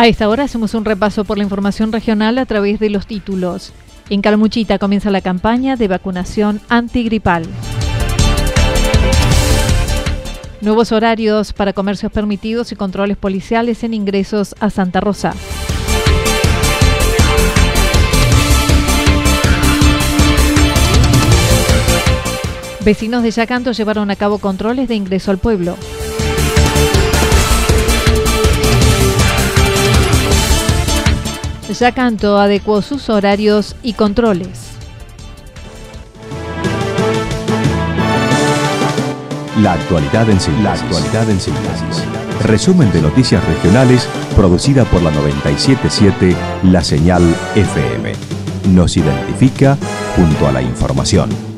A esta hora hacemos un repaso por la información regional a través de los títulos. En Calmuchita comienza la campaña de vacunación antigripal. Nuevos horarios para comercios permitidos y controles policiales en ingresos a Santa Rosa. Vecinos de Yacanto llevaron a cabo controles de ingreso al pueblo. Yacanto adecuó sus horarios y controles. La actualidad en síntesis. La actualidad en síntesis. Resumen de noticias regionales producida por la 977 La Señal FM. Nos identifica junto a la información.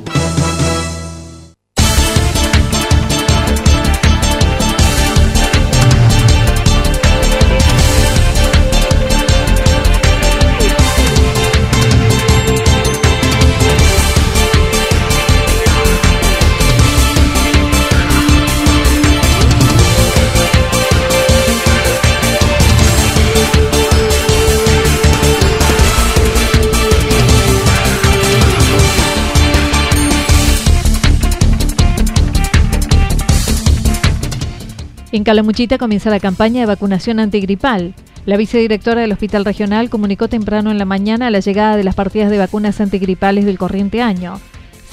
En Calamuchita comienza la campaña de vacunación antigripal. La vicedirectora del Hospital Regional comunicó temprano en la mañana la llegada de las partidas de vacunas antigripales del corriente año.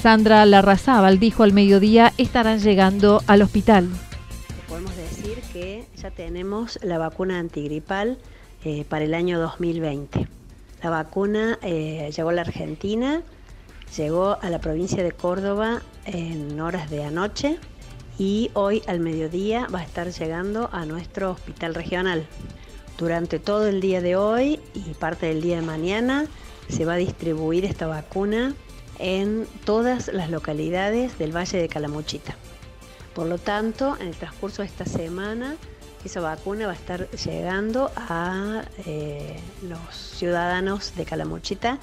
Sandra Larrazábal dijo al mediodía estarán llegando al hospital. Podemos decir que ya tenemos la vacuna antigripal eh, para el año 2020. La vacuna eh, llegó a la Argentina, llegó a la provincia de Córdoba en horas de anoche y hoy al mediodía va a estar llegando a nuestro hospital regional. Durante todo el día de hoy y parte del día de mañana se va a distribuir esta vacuna en todas las localidades del Valle de Calamuchita. Por lo tanto, en el transcurso de esta semana, esa vacuna va a estar llegando a eh, los ciudadanos de Calamuchita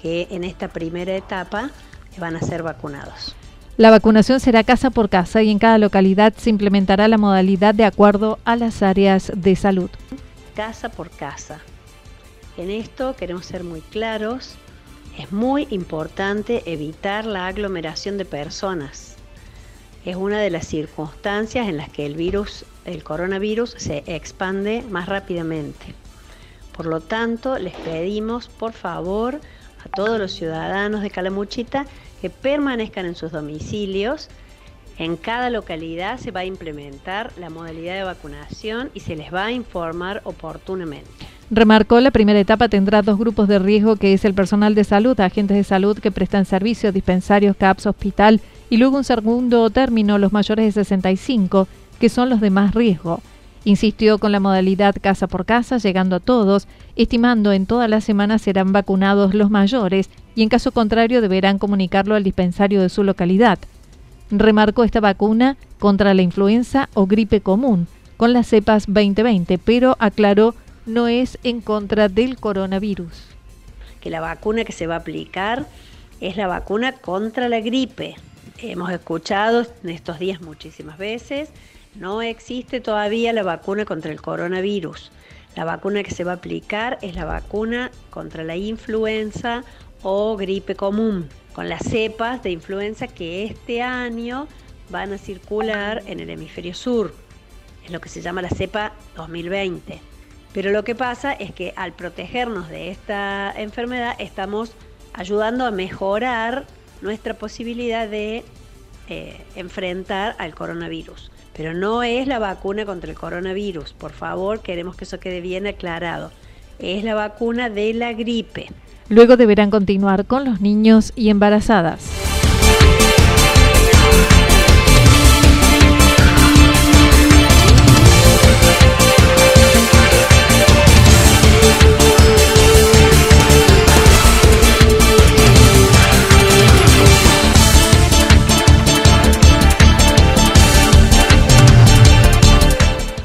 que en esta primera etapa van a ser vacunados. La vacunación será casa por casa y en cada localidad se implementará la modalidad de acuerdo a las áreas de salud. Casa por casa. En esto queremos ser muy claros. Es muy importante evitar la aglomeración de personas. Es una de las circunstancias en las que el virus, el coronavirus, se expande más rápidamente. Por lo tanto, les pedimos, por favor, a todos los ciudadanos de Calamuchita que permanezcan en sus domicilios. En cada localidad se va a implementar la modalidad de vacunación y se les va a informar oportunamente. Remarcó, la primera etapa tendrá dos grupos de riesgo, que es el personal de salud, agentes de salud que prestan servicio, dispensarios, CAPS, hospital, y luego un segundo término, los mayores de 65, que son los de más riesgo. Insistió con la modalidad casa por casa, llegando a todos, estimando en todas las semanas serán vacunados los mayores y en caso contrario deberán comunicarlo al dispensario de su localidad. Remarcó esta vacuna contra la influenza o gripe común, con las cepas 2020, pero aclaró no es en contra del coronavirus. Que la vacuna que se va a aplicar es la vacuna contra la gripe. Hemos escuchado en estos días muchísimas veces, no existe todavía la vacuna contra el coronavirus. La vacuna que se va a aplicar es la vacuna contra la influenza o gripe común, con las cepas de influenza que este año van a circular en el hemisferio sur. Es lo que se llama la cepa 2020. Pero lo que pasa es que al protegernos de esta enfermedad estamos ayudando a mejorar nuestra posibilidad de eh, enfrentar al coronavirus. Pero no es la vacuna contra el coronavirus. Por favor, queremos que eso quede bien aclarado. Es la vacuna de la gripe. Luego deberán continuar con los niños y embarazadas.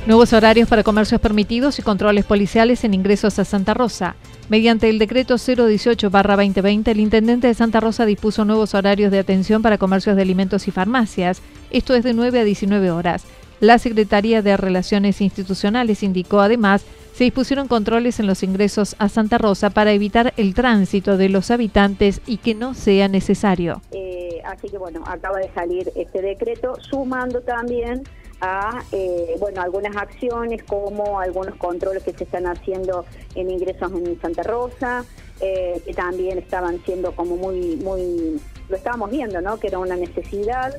Nuevos horarios para comercios permitidos y controles policiales en ingresos a Santa Rosa. Mediante el decreto 018-2020, el intendente de Santa Rosa dispuso nuevos horarios de atención para comercios de alimentos y farmacias. Esto es de 9 a 19 horas. La Secretaría de Relaciones Institucionales indicó además se dispusieron controles en los ingresos a Santa Rosa para evitar el tránsito de los habitantes y que no sea necesario. Eh, así que bueno, acaba de salir este decreto, sumando también a eh, bueno algunas acciones como algunos controles que se están haciendo en ingresos en Santa Rosa eh, que también estaban siendo como muy muy lo estábamos viendo no que era una necesidad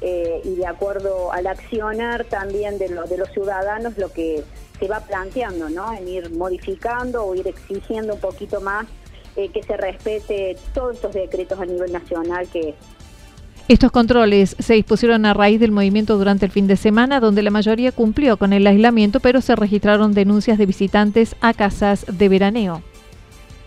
eh, y de acuerdo al accionar también de, de los ciudadanos lo que se va planteando no en ir modificando o ir exigiendo un poquito más que se respete todos estos decretos a nivel nacional que estos controles se dispusieron a raíz del movimiento durante el fin de semana, donde la mayoría cumplió con el aislamiento, pero se registraron denuncias de visitantes a casas de veraneo.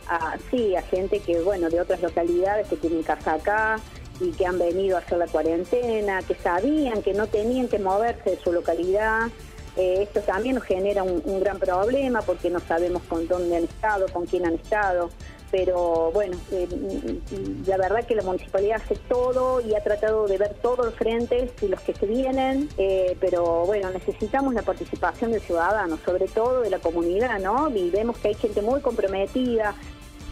Ah, sí, a gente que, bueno, de otras localidades que tienen casa acá y que han venido a hacer la cuarentena, que sabían que no tenían que moverse de su localidad. Eh, esto también nos genera un, un gran problema porque no sabemos con dónde han estado, con quién han estado pero bueno, eh, la verdad que la municipalidad hace todo y ha tratado de ver todos los frentes y los que se vienen, eh, pero bueno, necesitamos la participación del ciudadano, sobre todo de la comunidad, ¿no? Y vemos que hay gente muy comprometida.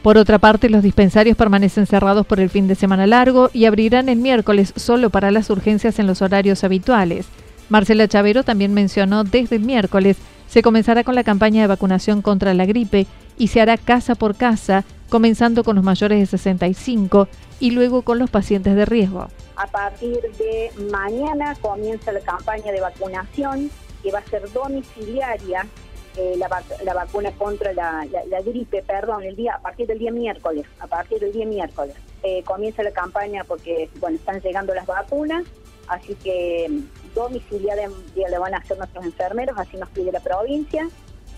Por otra parte, los dispensarios permanecen cerrados por el fin de semana largo y abrirán el miércoles solo para las urgencias en los horarios habituales. Marcela Chavero también mencionó desde el miércoles se comenzará con la campaña de vacunación contra la gripe y se hará casa por casa comenzando con los mayores de 65 y luego con los pacientes de riesgo. A partir de mañana comienza la campaña de vacunación que va a ser domiciliaria eh, la, vacuna contra la, gripe, perdón, el día a partir del día miércoles, a partir del día miércoles eh, comienza la campaña porque bueno están llegando las vacunas, así que mm, domiciliaria le van a hacer nuestros enfermeros, así nos pide la provincia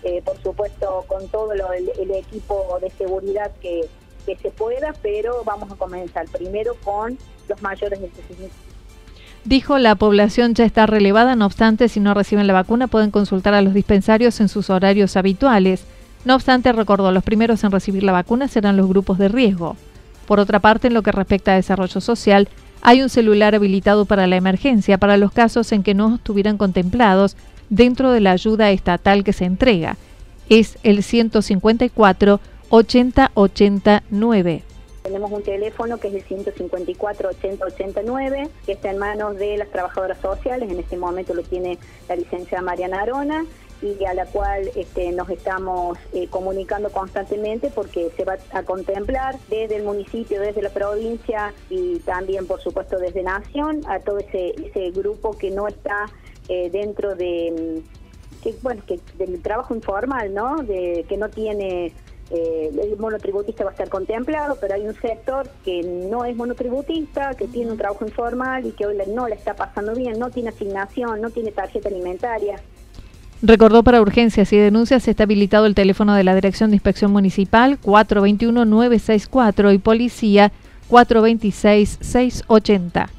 eh, por supuesto con todo el, equipo de seguridad que, se pueda, pero vamos a comenzar primero con los mayores de 65. Dijo, la población ya está relevada, no obstante, si no reciben la vacuna pueden consultar a los dispensarios en sus horarios habituales. No obstante, recordó, los primeros en recibir la vacuna serán los grupos de riesgo. Por otra parte, en lo que respecta a desarrollo social, hay un celular habilitado para la emergencia para los casos en que no estuvieran contemplados dentro de la ayuda estatal que se entrega. Es el 154 8089. Tenemos un teléfono que es el 154 8089, que está en manos de las trabajadoras sociales. En este momento lo tiene la licenciada Mariana Arona y a la cual este, nos estamos eh, comunicando constantemente porque se va a contemplar desde el municipio, desde la provincia y también, por supuesto, desde Nación a todo ese grupo que no está eh, dentro de, que bueno, que del trabajo informal, ¿no? De que no tiene eh, el monotributista va a estar contemplado, pero hay un sector que no es monotributista, que tiene un trabajo informal y que hoy no le está pasando bien, no tiene asignación, no tiene tarjeta alimentaria. Recordó para urgencias y denuncias está habilitado el teléfono de la Dirección de Inspección Municipal 421-964 y Policía 426-680.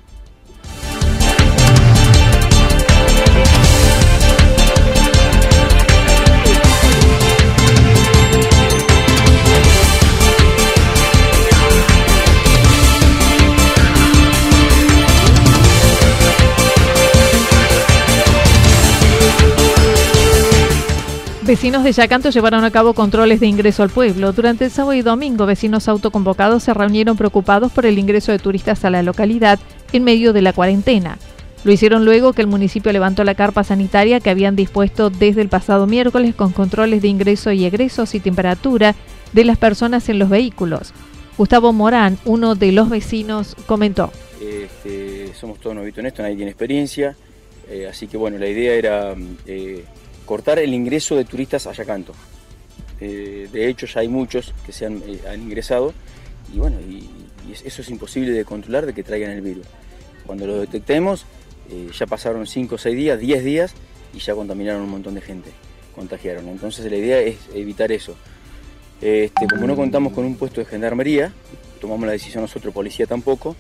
Vecinos de Yacanto llevaron a cabo controles de ingreso al pueblo. Durante el sábado y domingo, vecinos autoconvocados se reunieron preocupados por el ingreso de turistas a la localidad en medio de la cuarentena. Lo hicieron luego que el municipio levantó la carpa sanitaria que habían dispuesto desde el pasado miércoles con controles de ingreso y egresos y temperatura de las personas en los vehículos. Gustavo Morán, uno de los vecinos, comentó. Este, somos todos novitos en esto, nadie tiene experiencia, eh, así que bueno, la idea era... Eh, cortar el ingreso de turistas a Yacanto. Eh, de hecho, ya hay muchos que se han, eh, ingresado y bueno, eso es imposible de controlar de que traigan el virus. Cuando lo detectemos, eh, ya pasaron 5 o 6 días, 10 días y ya contaminaron un montón de gente, contagiaron. Entonces la idea es evitar eso. Este, como no contamos con un puesto de gendarmería, tomamos la decisión nosotros, policía tampoco,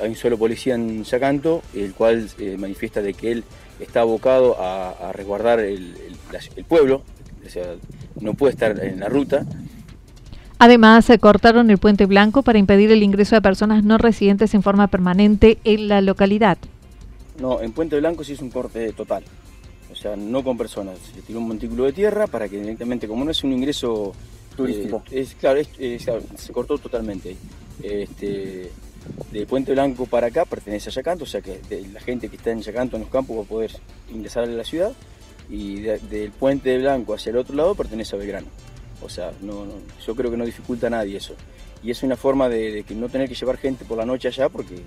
hay un solo policía en Yacanto, el cual manifiesta de que él está abocado a, resguardar el, pueblo, o sea, no puede estar en la ruta. Además, se cortaron el puente blanco para impedir el ingreso de personas no residentes en forma permanente en la localidad. No, en Puente Blanco sí es un corte total, o sea, no con personas. Se tiró un montículo de tierra para que directamente, como no es un ingreso turístico, eh, es, claro, se cortó totalmente. Este, de Puente Blanco para acá pertenece a Yacanto, o sea que la gente que está en Yacanto en los campos va a poder ingresar a la ciudad y del Puente Blanco hacia el otro lado pertenece a Belgrano. O sea, no, yo creo que no dificulta a nadie eso. Y es una forma de, que no tener que llevar gente por la noche allá porque eh,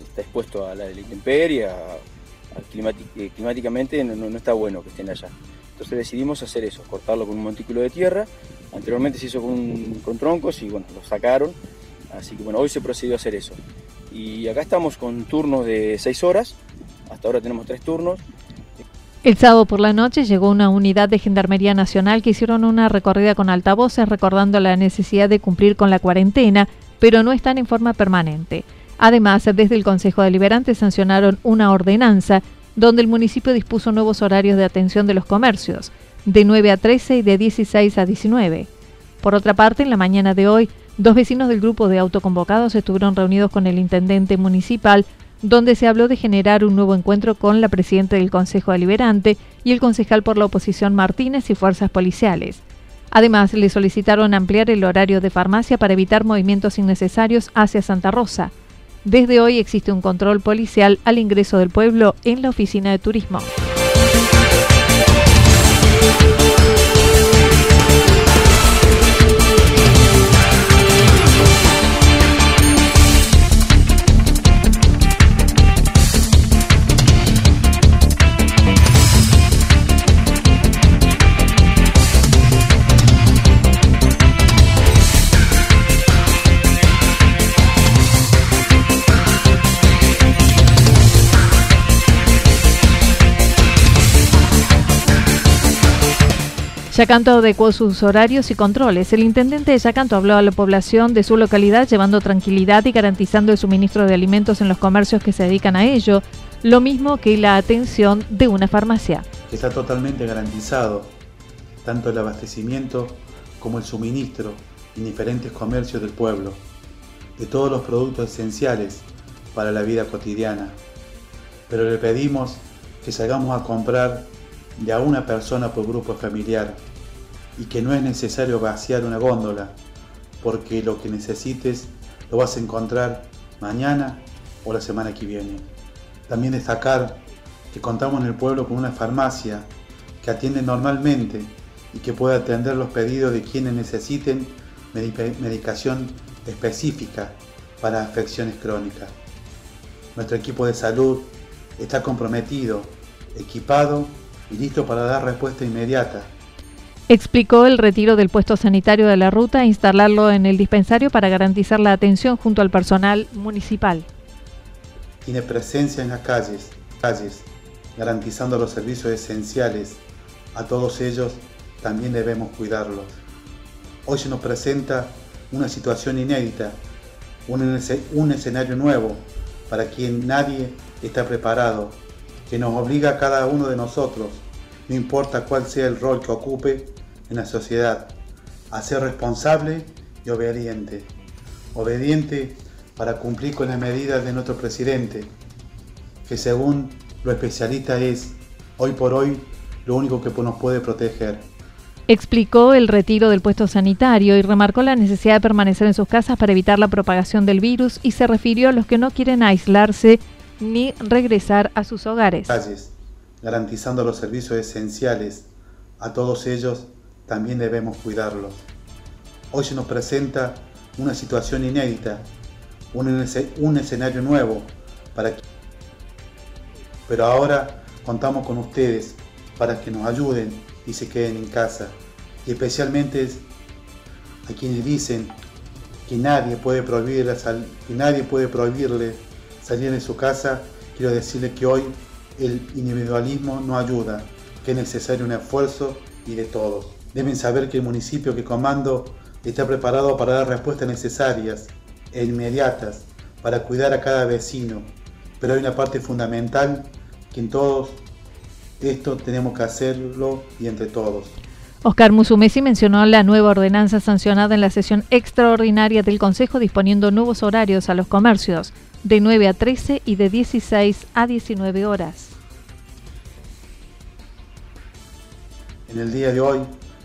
está expuesto a la, intemperie, eh, climáticamente no, está bueno que estén allá. Entonces decidimos hacer eso, cortarlo con un montículo de tierra. Anteriormente se hizo con, con troncos y bueno, lo sacaron Así que bueno, hoy se procedió a hacer eso. Y acá estamos con turnos de 6 horas, hasta ahora tenemos tres turnos. El sábado por la noche llegó una unidad de Gendarmería Nacional que hicieron una recorrida con altavoces recordando la necesidad de cumplir con la cuarentena, pero no están en forma permanente. Además, desde el Consejo Deliberante sancionaron una ordenanza donde el municipio dispuso nuevos horarios de atención de los comercios, de 9 a 13 y de 16 a 19. Por otra parte, en la mañana de hoy, Dos vecinos del grupo de autoconvocados estuvieron reunidos con el intendente municipal, donde se habló de generar un nuevo encuentro con la presidenta del Consejo Deliberante y el concejal por la oposición Martínez y fuerzas policiales. Además, le solicitaron ampliar el horario de farmacia para evitar movimientos innecesarios hacia Santa Rosa. Desde hoy existe un control policial al ingreso del pueblo en la oficina de turismo. Yacanto adecuó sus horarios y controles. El intendente de Yacanto habló a la población de su localidad llevando tranquilidad y garantizando el suministro de alimentos en los comercios que se dedican a ello, lo mismo que la atención de una farmacia. Está totalmente garantizado tanto el abastecimiento como el suministro en diferentes comercios del pueblo, de todos los productos esenciales para la vida cotidiana. Pero le pedimos que salgamos a comprar de a una persona por grupo familiar y que no es necesario vaciar una góndola porque lo que necesites lo vas a encontrar mañana o la semana que viene. También destacar que contamos en el pueblo con una farmacia que atiende normalmente y que puede atender los pedidos de quienes necesiten medicación específica para afecciones crónicas. Nuestro equipo de salud está comprometido, equipado y listo para dar respuesta inmediata. Explicó el retiro del puesto sanitario de la ruta e instalarlo en el dispensario para garantizar la atención junto al personal municipal. Tiene presencia en las calles, calles, garantizando los servicios esenciales. A todos ellos también debemos cuidarlos. Hoy se nos presenta una situación inédita, un, un escenario nuevo para quien nadie está preparado, que nos obliga a cada uno de nosotros, no importa cuál sea el rol que ocupe en la sociedad, a ser responsable y obediente. Obediente para cumplir con las medidas de nuestro presidente, que según lo especialista es, hoy por hoy, lo único que nos puede proteger. Explicó el retiro del puesto sanitario y remarcó la necesidad de permanecer en sus casas para evitar la propagación del virus y se refirió a los que no quieren aislarse ni regresar a sus hogares. Calles, garantizando los servicios esenciales. A todos ellos también debemos cuidarlos. Hoy se nos presenta una situación inédita, un, escenario nuevo para pero ahora contamos con ustedes para que nos ayuden y se queden en casa. Y especialmente a quienes dicen que nadie puede prohibirle, que nadie puede prohibirle salir de su casa, quiero decirle que hoy el individualismo no ayuda, que es necesario un esfuerzo y de todos. Deben saber que el municipio que comando está preparado para dar respuestas necesarias e inmediatas para cuidar a cada vecino, pero hay una parte fundamental que en todos esto tenemos que hacerlo y entre todos. Oscar Musumesi mencionó la nueva ordenanza sancionada en la sesión extraordinaria del Consejo disponiendo nuevos horarios a los comercios de 9 a 13 y de 16 a 19 horas. En el día de hoy,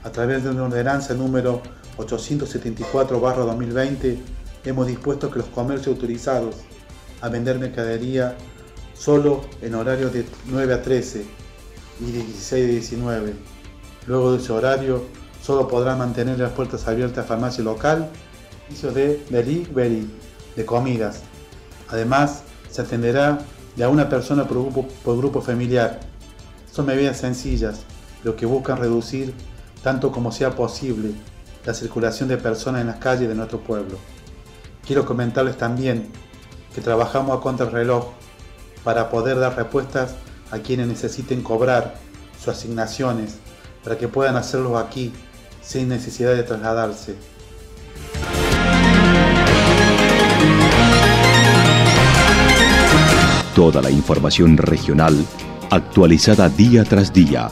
a través de una ordenanza número 874-2020, hemos dispuesto que los comercios autorizados a vender mercadería solo en horario de 9 a 13 y de 16 a 19. Luego de ese horario, solo podrán mantener las puertas abiertas farmacia local, servicio de delivery de comidas. Además, se atenderá de a una persona por grupo, por grupo familiar. Son medidas sencillas, lo que buscan reducir tanto como sea posible la circulación de personas en las calles de nuestro pueblo. Quiero comentarles también que trabajamos a contrarreloj para poder dar respuestas a quienes necesiten cobrar sus asignaciones para que puedan hacerlo aquí sin necesidad de trasladarse. Toda la información regional actualizada día tras día.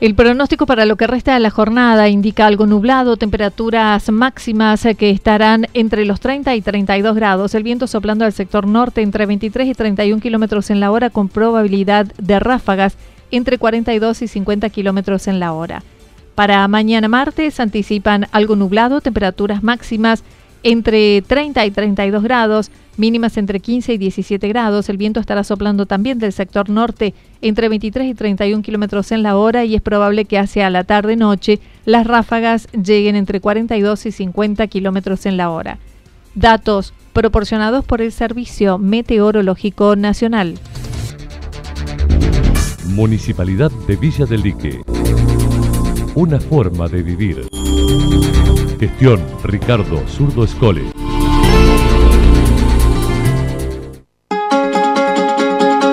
El pronóstico para lo que resta de la jornada indica algo nublado, temperaturas máximas que estarán entre los 30 y 32 grados, el viento soplando al sector norte entre 23 y 31 kilómetros en la hora con probabilidad de ráfagas entre 42 y 50 kilómetros en la hora. Para mañana martes anticipan algo nublado, temperaturas máximas entre 30 y 32 grados, mínimas entre 15 y 17 grados. El viento estará soplando también del sector norte entre 23 y 31 kilómetros en la hora y es probable que hacia la tarde-noche las ráfagas lleguen entre 42 y 50 kilómetros en la hora. Datos proporcionados por el Servicio Meteorológico Nacional. Municipalidad de Villa del Lique. Una forma de vivir. Gestión Ricardo Zurdo Escole.